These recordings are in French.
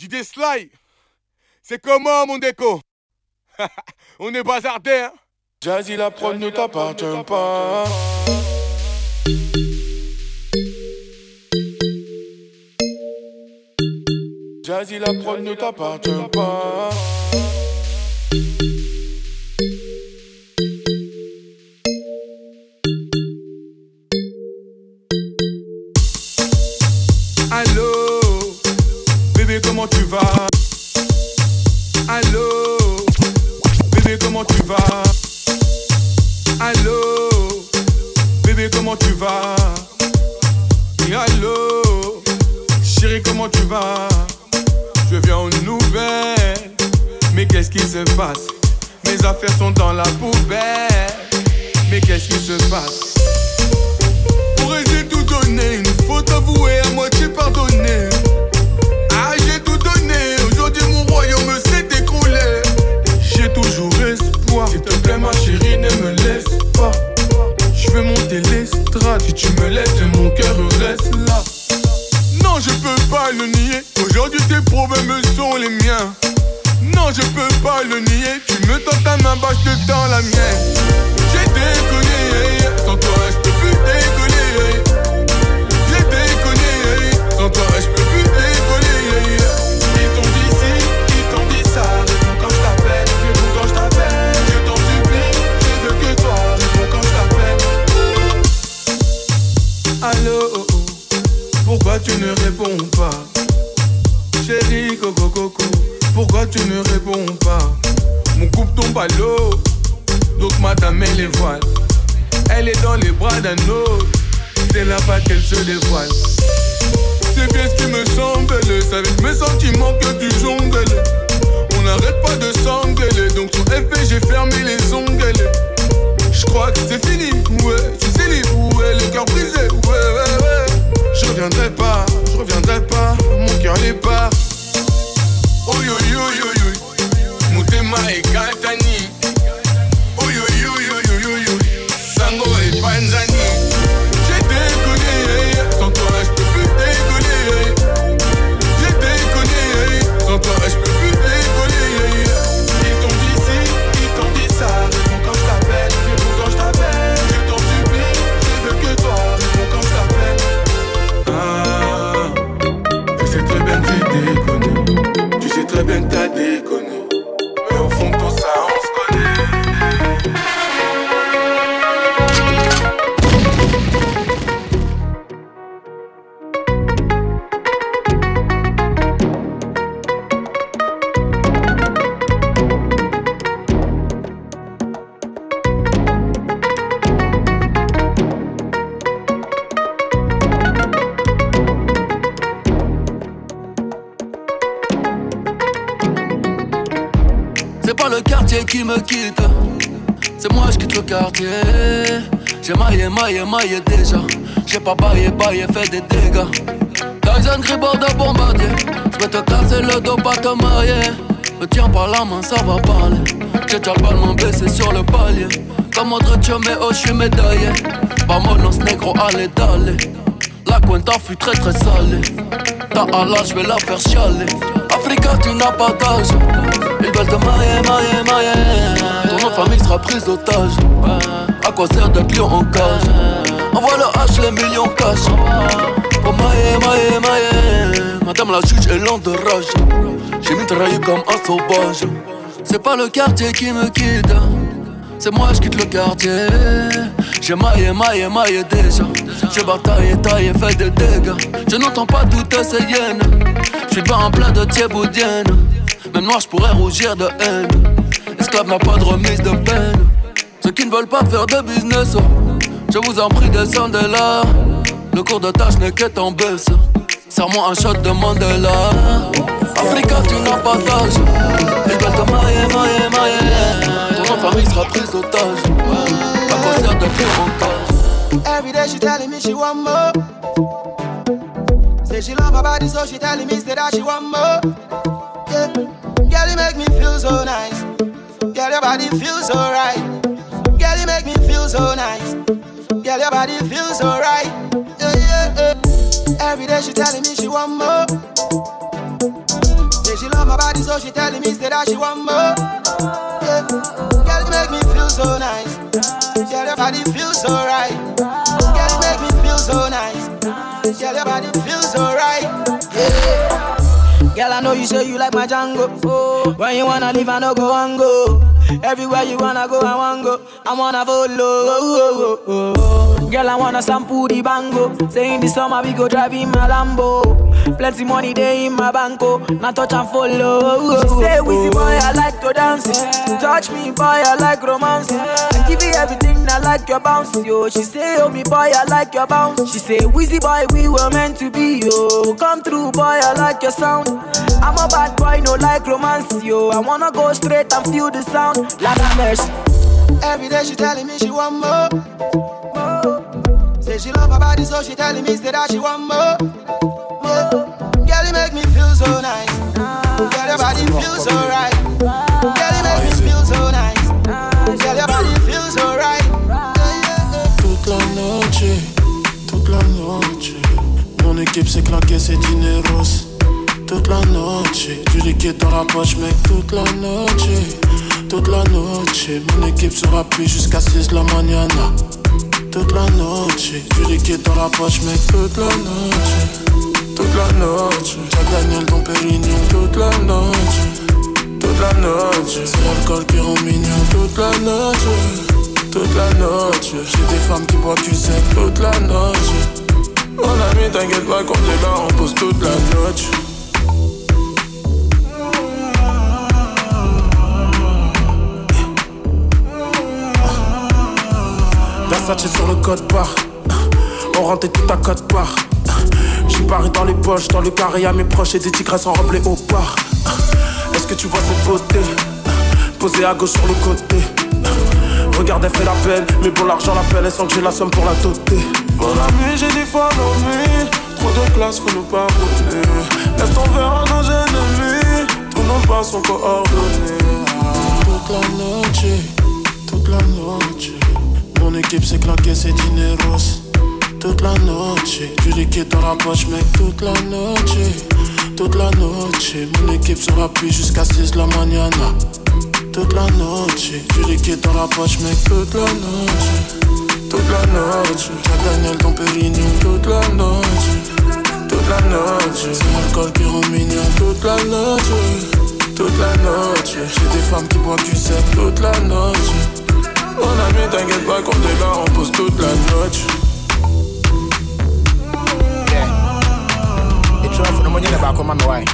JD Sly, c'est comment mon déco? On est bazardé, hein? Jazzy, la prod ne t'appartient pas. Jazzy, la prod ne t'appartient pas. Qu'est-ce qui se passe Mes affaires sont dans la poubelle, mais qu'est-ce qui se passe? Pourrais j'ai tout donné, une faute avouée, à moitié pardonnée. Ah, j'ai tout donné, aujourd'hui mon royaume s'est écroulé. J'ai toujours espoir, s'il te plaît, ma chérie, ne me laisse pas. Je veux monter l'estrade, si tu me laisses, mon cœur reste là. Non, je peux pas le nier, aujourd'hui tes problèmes sont les miens. Non, je peux pas le nier, tu me tends ta main, bah je te tends la mienne. J'ai déconné, sans toi je peux plus décoller. J'ai déconné, sans toi je peux plus décoller. Ils t'ont dit ci, ils t'ont dit ça, réponds quand je t'appelle, réponds quand je t'appelle. Je t'en supplie, je veux que toi, réponds quand je t'appelle. Allô, oh, oh, pourquoi tu ne réponds pas? Chérie, coco, coco, pourquoi tu ne réponds pas? Mon couple tombe à l'eau, donc madame elle les voiles. Elle est dans les bras d'un autre, c'est là-bas qu'elle se dévoile. C'est bien ce qui me semble, c'est avec mes sentiments que tu jongles. On n'arrête pas de s'engueuler, donc sur FP j'ai fermé les ongles. Je crois que c'est fini, ouais, tu sais libre, ouais, le cœur brisé, ouais, ouais, ouais. Je reviendrai pas, je reviendrai pas, mon cœur n'est pas. oyoyoyoyo motema ekatani. Quartier qui me quitte, c'est moi je quitte le quartier. J'ai maillé, maillé, maillé déjà. J'ai pas baillé, baillé, fait des dégâts. Tyson Gribord de bombardier. J'vais te casser le dos, pas te marier. Me tiens par la main, ça va parler. J'ai déjà le ballon sur le palier. Comme autre mais oh, j'suis médaillé. Vamonos negro, allez, d'aller. La cuenta fut très très salée. Ta Allah, j'vais la faire chialer. Africa, tu n'as pas d'âge. Ils veulent te marier, marier, marier. Ton de famille sera prise d'otage. À quoi sert d'être lion en cage? Envoie le H, les millions cash. Oh maille, maille, maille. Madame la juge est lente de rage. J'ai mitraillé comme un sauvage. C'est pas le quartier qui me quitte. C'est moi, je quitte le quartier. J'ai maillé, maillé, maillé déjà. J'ai bataillé, taillé, fait des dégâts. Je n'entends pas toutes ces hyènes. Je suis pas en plein de thieboudienne. Même noir, je pourrais rougir de haine. Esclave n'a pas de remise de peine. Ceux qui ne veulent pas faire de business, oh, je vous en prie, descendez là. Le cours de tâche n'est qu'être en baisse. Serre-moi un shot de Mandela. Africa, tu n'as pas d'âge. Ils veulent te marier, marier, marier. Ton de famille sera prise d'otage. Pas quoi sert de faire en. Every day she telling me she want more. Say she love my body, so she telling me say that she want more. Yeah. Girl, you make me feel so nice. Girl, your body feels so right. Girl, you make me feel so nice. Girl, your body feels so right. Yeah, yeah, yeah. Every day she telling me she want more. Say she love my body, so she telling me say that she want more. Yeah. Girl, you make me feel so nice. Girl, your body feels so right. Girl, you make me feel so nice. Girl, your body I know you say you like my Django. Oh, when you wanna leave, I no go and go. Everywhere you wanna go, I wanna go. I wanna follow. Oh, oh, oh, Girl, I wanna sample the bango. Say in the summer we go drive in my Lambo. Plenty money there in my banco. Now touch and follow. She say, Wizzy boy, I like to dance. Touch me, boy, I like romance. I give you everything, I like your bounce. Yo, she say, Oh me boy, I like your bounce. She say, Wizzy boy, we were meant to be. Yo, come through, boy, I like your sound. I'm a bad boy, no like romance. Yo, I wanna go straight and feel the sound. Like a mercy. Every day she telling me she want more. more. Say she love her body, so she telling me that she want more. more. Girl, you make me feel so nice. Girl, your body feels so right. Girl, équipe s'est claquée, c'est dineros. Toute la noche, du liquide dans la poche, mec, toute la noche. Toute la noche, mon équipe sera plus jusqu'à 6 la mañana. Toute la noche, du liquide dans la poche, mec, toute la noche. Toute la noche, Jack Daniel Don Pérignon, toute la noche. Toute la noche, c'est l'alcool qui rend mignon, toute la noche. Toute la noche, j'ai des femmes qui boivent du sec toute la noche. Mon ami, t'inquiète pas, quand t'es là, on pose toute la noche. Versace sur le code part. On rentre tout à code part. J'suis paris dans les poches, dans le carré à mes proches et des tigresses enroblées au bar. Est-ce que tu vois cette beauté Posée à gauche sur le côté? Regarde, elle fait la belle, mais pour l'argent, l'appelle, elle sent que j'ai la somme pour la doter. Mon ami, j'ai des fois dormi. Trop de classe, faut nous pardonner. Laisse ton verre à nos ennemis. Tous nos pas sont coordonnés. Toute la noche, toute la noche. Mon équipe s'est claquée, c'est dineros. Toute la noche, du liquide dans la poche, mec, toute la noche. Toute la noche, mon équipe sera plus jusqu'à 6 la mañana. Toute la noche, du liquide dans la poche, mec, toute la noche. Toute la noche, Jack Daniel Don Pérignon, toute la noche. Toute la noche, c'est l'alcool qui rend mignon, toute la noche. Toute la noche, j'ai des femmes qui boivent du sec toute la noche. Mon ami, t'inquiète pas, t'es là, on pose toute la noche. Ma me wae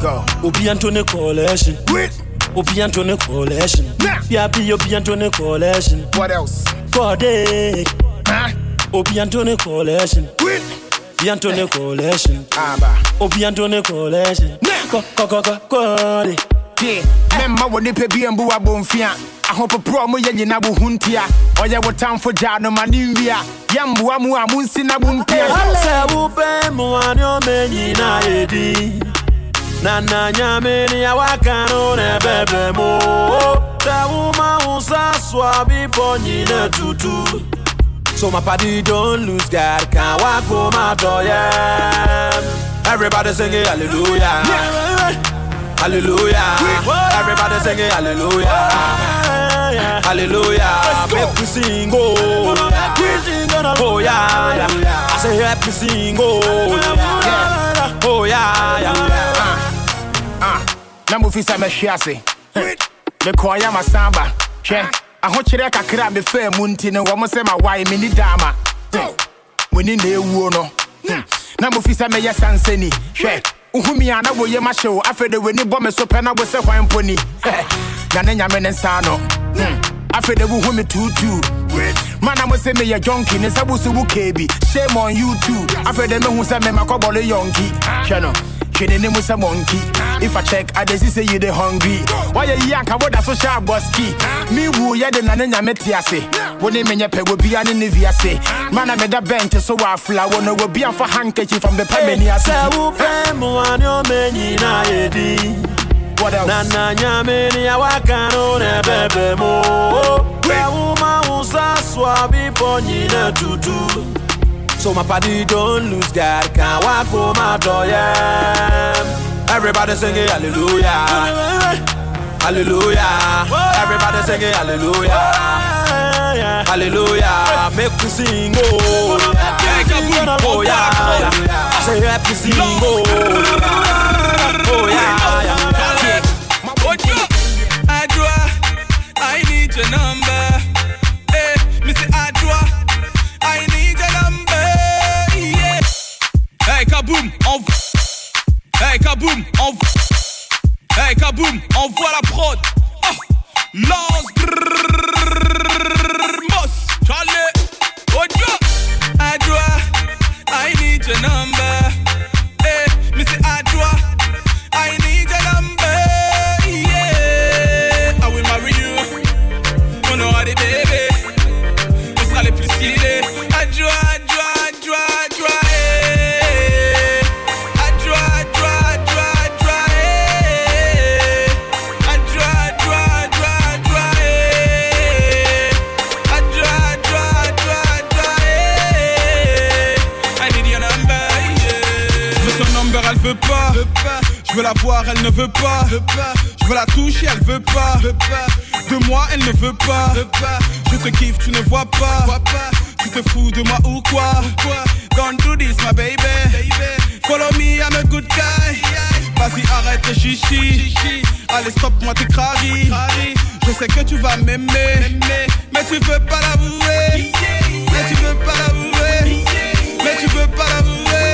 Go. Obi Antone Coalition. Obi Antone Coalition. Nah. Yabi Obi Antone Coalition. What else? Kode. Huh? Obi Antone Coalition. Obi Antone Coalition. Aba. Obi Antone Coalition. Ko ko ko ko Kode. Tie, memma wɔ nipa bi mbu abɔmfia ahopoporɔ mo ah, yɛ nyina wo ho ntia ɔyɛ wo tamfo gyaa no ma ne nwia yɛmboa mu a monsi na wo mpia Sɛ wopɛ mmoa ne ɔmɛ nyinaa yɛ din na nna anya mmiri ya wakano na ebebe mo tewumawusa swa bifo ne tutu so my party don't lose God can walk home adore ya everybody sing it hallelujah yeah. hallelujah everybody sing it hallelujah hallelujah make we sing oh, oh yeah. oh yeah. I say happy sing oh yeah, oh yeah, yeah. Na mofi sɛ mɛhwe ase mekɔɔyɛ masan ba hwɛ ahokyerɛ kakra a mefaa mu nti no wɔ mo sɛ mawae menni daama na ɛwuo no na mofi sɛ mɛyɛ sansani hwɛ wohumi a na woyɛ mahyɛ wo afei de w'ani bɔ me so pɛ na wo sɛ hwan na ne nyame ne nsa no Hmm. afei de wohu me tuutuu mana mo sɛ meyɛ jonki ne nsa woso wo kee bi shame on you too. Afei de mehu sɛ memakɔbɔle yɔnki hwɛ kidding him with a monkey. If I check, I just say you the hungry. Why you yank about that social busky? Me woo ya the nana metiase. When they menya pe will be an inviase. Eh? Man, I made a bench so I flower no will be on for handkerchief from the Pamania. What else? Nana nyamini ya wakano ne bebe mo. Wewe uma usa swabi ponyina tutu. So my party don't lose God. Can't walk home after yeah. Everybody singing hallelujah. Hallelujah. Everybody singing hallelujah. Hallelujah. Make me sing oh. Make you sing oh yeah. Say happy sing oh. Oh yeah. Je veux la voir, elle ne veut pas. Je veux la toucher, elle veut pas. De moi, elle ne veut pas. Je te kiffe, tu ne vois pas. Tu te fous de moi ou quoi? Don't do this, my baby. Follow me, I'm a good guy. Vas-y, arrête chichi. Allez, stop, moi tes craries. Je sais que tu vas m'aimer. Mais tu veux pas l'avouer. Mais tu veux pas l'avouer. Mais tu veux pas l'avouer.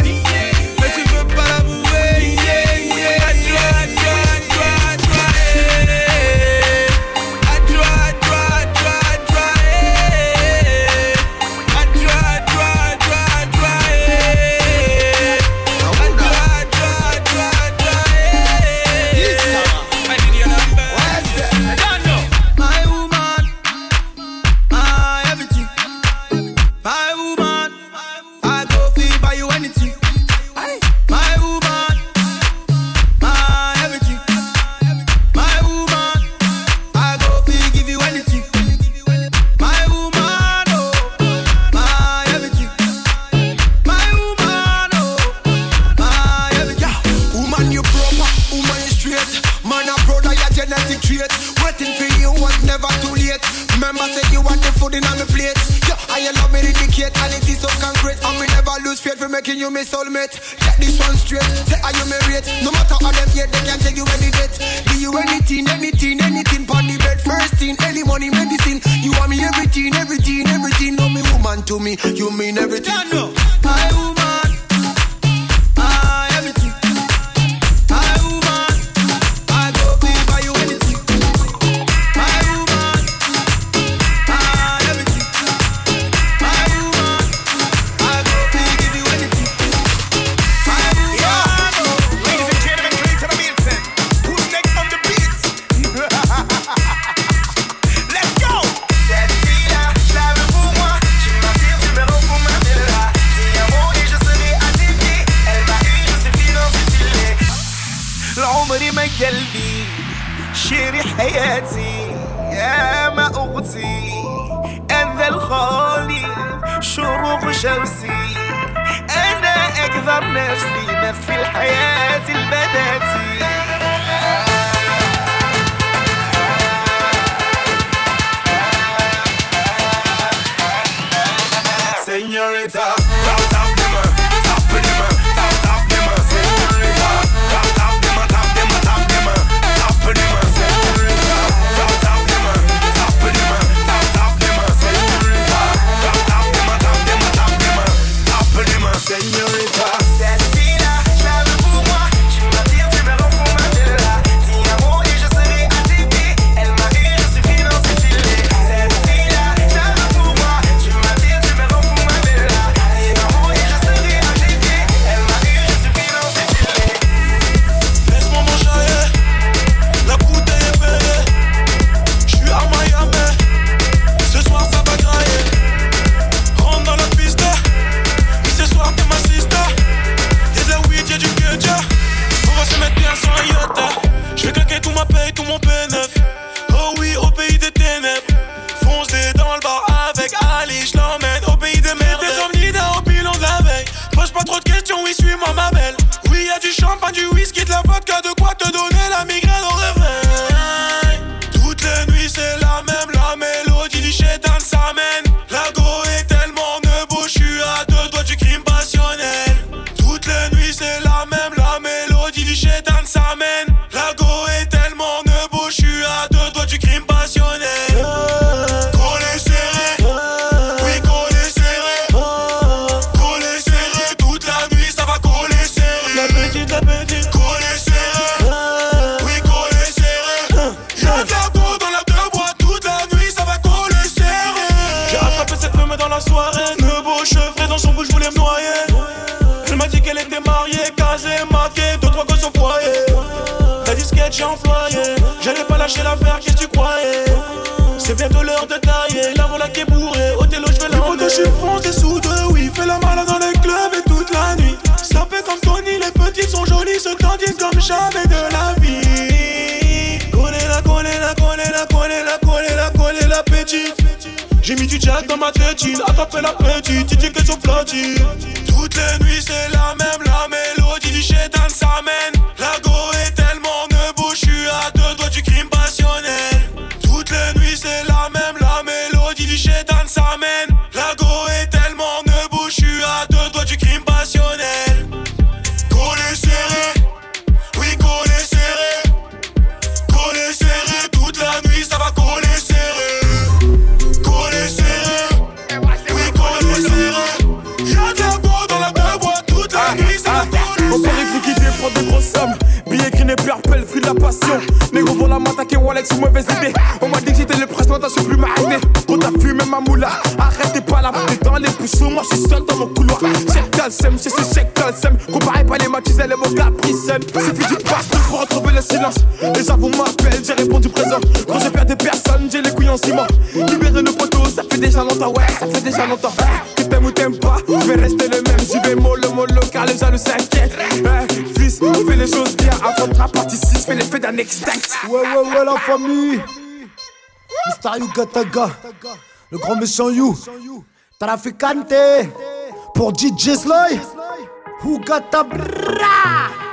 Get this one straight. Say how you married. No matter how them yet, they can't take you any date. Give you anything, anything, anything. Pon the bed, first thing, any money, medicine. You want me everything, everything, everything. No me woman to me, you mean everything. I woman. العمر ما قلبي شيري حياتي يا ما أذى الخالي شروق شمسي. أنا أكثر نفسي نفسي الحياة البداتي. Señorita Lâcher l'affaire, qu'est-ce que tu croyais? C'est bientôt l'heure de tailler, la voilà qui est bourrée. Au télo, je vais l'emmener. je suis français sous deux, oui. Fais la malade dans les clubs et toute la nuit. Ça fait comme Tony, les petites sont jolies, se tendissent comme jamais de la vie. Collez la, collez la, collez la, collez la, collez la, collez la petite. J'ai mis du jack dans ma tétine, attrapez la petite, tu dis qu'elles sont platines. Toutes les nuits, c'est la même, la mélodie du chétan s'amène. La go est tellement nebo, je suis à deux doigts du chétan s'amène. La go est tellement nebo, je suis à deux doigts du crime passionnel. Collé serré, oui, collé serré. Collé serré, toute la nuit, ça va coller serré. Collé serré, oui, collé serré. Y'a de la peau dans la bois, toute la nuit, ça va coller On paraît que liquider pour des grosses sommes. Billets gris plus appel, fruit de la passion. Négro voilà m'attaquer Walex sous mauvaise idée. Poussons, moi je suis seul dans mon couloir. Check calcem, c'est ce check calcem. Comparez pas les matchs, les mots capricem. Suffit du passe pour retrouver le silence. Les avons m'appellent, j'ai répondu présent. Quand je perds des personnes, j'ai les couilles en ciment. Libérer le poteau, ça fait déjà longtemps, ouais, ça fait déjà longtemps. Que t'aimes ou t'aimes pas, je vais rester le même. J'y vais mollo, mollo, car les jaloux s'inquiètent. Eh, fils, fais les choses bien. Avant de la partie 6, fais l'effet d'un extinct. Ouais, ouais, ouais, la famille. Mr. Yugataga. Le grand méchant You. Traficante por DJ Sly, Hugatabra.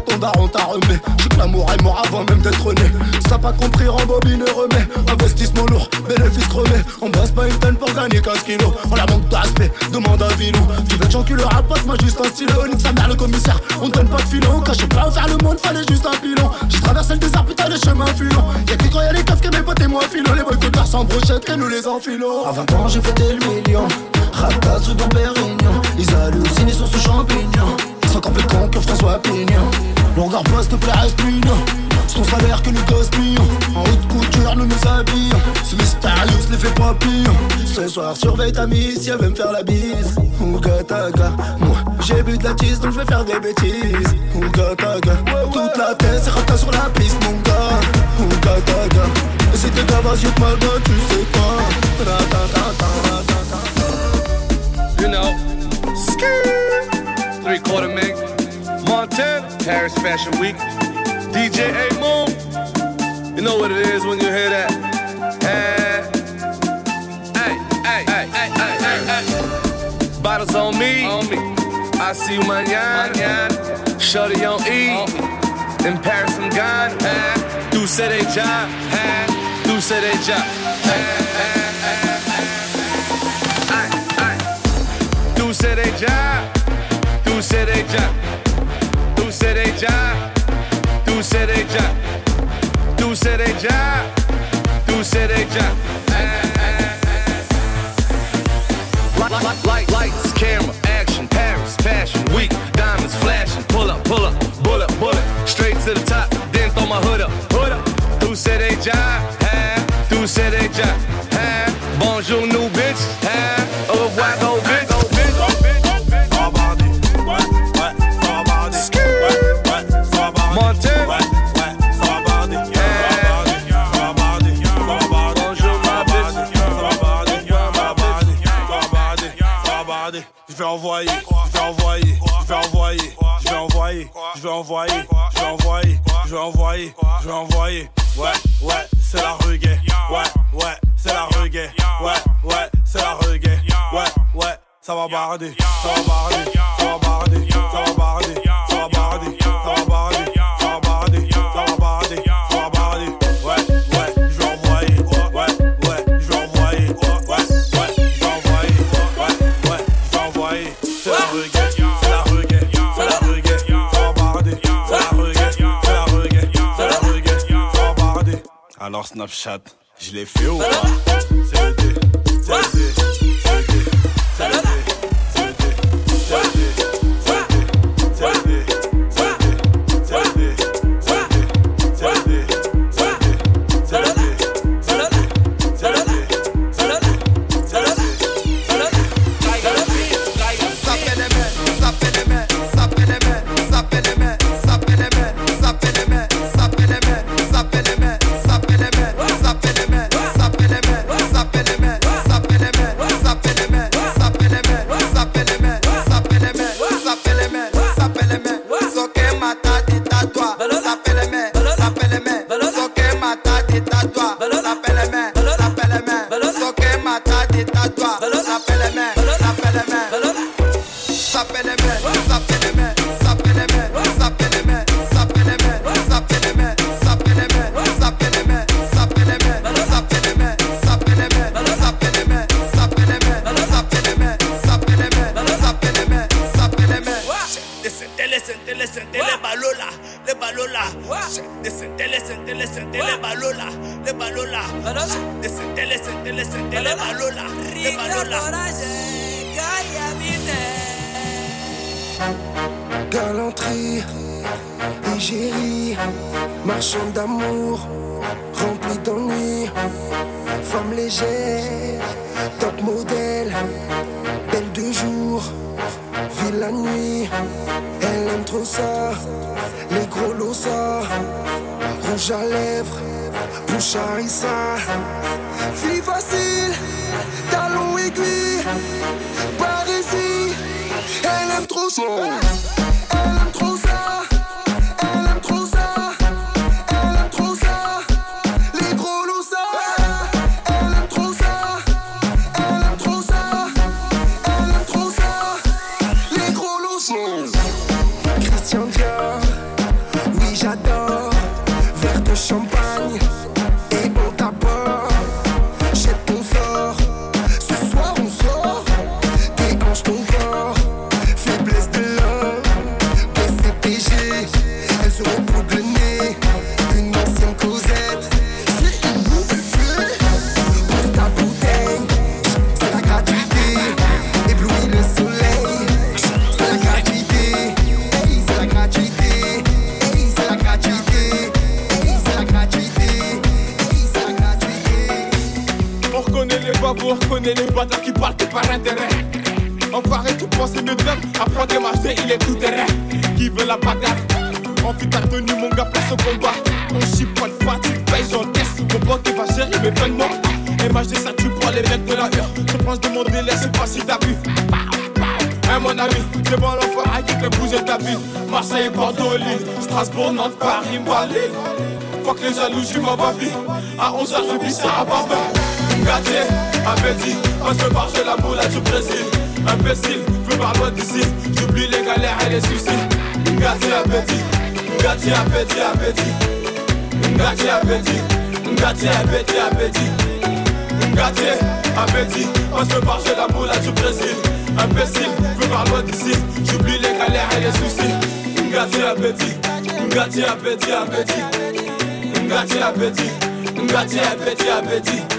Ton daron t'a remis. Je que l'amour est mort avant même d'être né. T'as pas compris, rembobine et remets. Investissement lourd, bénéfice crevé. On bosse pas une tonne pour gagner 15 kilos. On la manque d'aspect, demande à Vilou. Veux que j'encule le rapote, moi juste un stylo. Nique sa mère le commissaire, on donne pas de filon. Je pas faire le monde, fallait juste un pilon. J'ai traversé le désert, putain, les chemins filons. Y'a quand y'a les coffres que mes potes et moi filons. Les boycotteurs sans brochette, que nous les enfilons. À 20 ans, j'ai fêté le million. Rapta sous Dom Pérignon. Ils hallucinent, ils sont sous plus cons que François Pignon. Le regard pas, s'il te plaît, reste mignon. C'est ton salaire que nous gaspillons. En haute couture, nous nous habillons. Ce mystérieux les fait pas pire. Ce soir, surveille ta miss, si elle veut me faire la bise. Ouga taga. Moi, j'ai bu de la tisse, donc je vais faire des bêtises. Ouga taga. Toute la tête, c'est rata sur la piste, mon gars. Ouga taga. Et si t'es gavas, y'a mal bas, tu sais quoi. Ratatata. you know, three quarter mix, Montana, Paris Fashion Week, DJ A Moon. You know what it is when you hear that. Hey, hey, hey, hey, hey, hey, hey, hey. Bottles on me, on me. I see you mañana. Shorty on E. In Paris and Ghana. Hey. Tu sais déjà. Hey. Tu sais déjà. Hey, hey, hey, hey. Ay, ay. Tu sais déjà. Tu déjà. Tu déjà. Tu déjà. Tu déjà. Tu déjà. Light, light, light, lights, camera, action, Paris, fashion, week, diamonds flashing, pull up, pull up, bullet, bullet, straight to the top, then throw my hood up, hood up. Tu déjà, hein? Tu sais déjà. Bonjour, new bitch, hein? Je vais envoyer, je vais envoyer, je vais envoyer, je vais envoyer. Ouais, ouais, c'est la reggae. Ouais, ouais, c'est la reggae. Ouais, ouais, c'est la reggae. Ouais, ouais, ça va barder, ça va barder, ça va barder, ça va barder, ça va barder, ça va barder, Snapchat, je l'ai fait ou pas fille facile, talon aiguille, par ici, elle aime trop ça. Les bâtards qui partent que par intérêt. Enfoiré, tu penses une dame, apprends des marchés, il est tout terrain. Qui veut la bagarre? On fit ta mon gars, place au combat. On chipote pas, tu payes, j'encaisse. Mon pote qui va gérer mes peines morts. MHD, ça tue pour les mecs de la hure. Je pense de mon délai, c'est pas si t'as vu. Hein, mon ami, c'est bon l'enfoiré qui fait bouger ta ville. Marseille, Bordeaux, Lille, Strasbourg, Nantes, Paris, Malais. Fuck les jaloux, j'suis ma babie. À 11h, je vis ça à Barbin. Gâtier, appétit, on se marche la moula du Brésil. Imbécile, veux par loin d'ici. J'oublie les galères et les soucis. Gâtier, appétit, gâtier, appétit, appétit. Gâtier, appétit, gâtier, appétit, appétit. Gâtier, appétit, on se marche la moula du Brésil. Imbécile, veux par loin d'ici. J'oublie les galères et les soucis. Gâtier, appétit, gâtier, appétit, appétit. Gâtier, appétit, gâtier, appétit, appétit.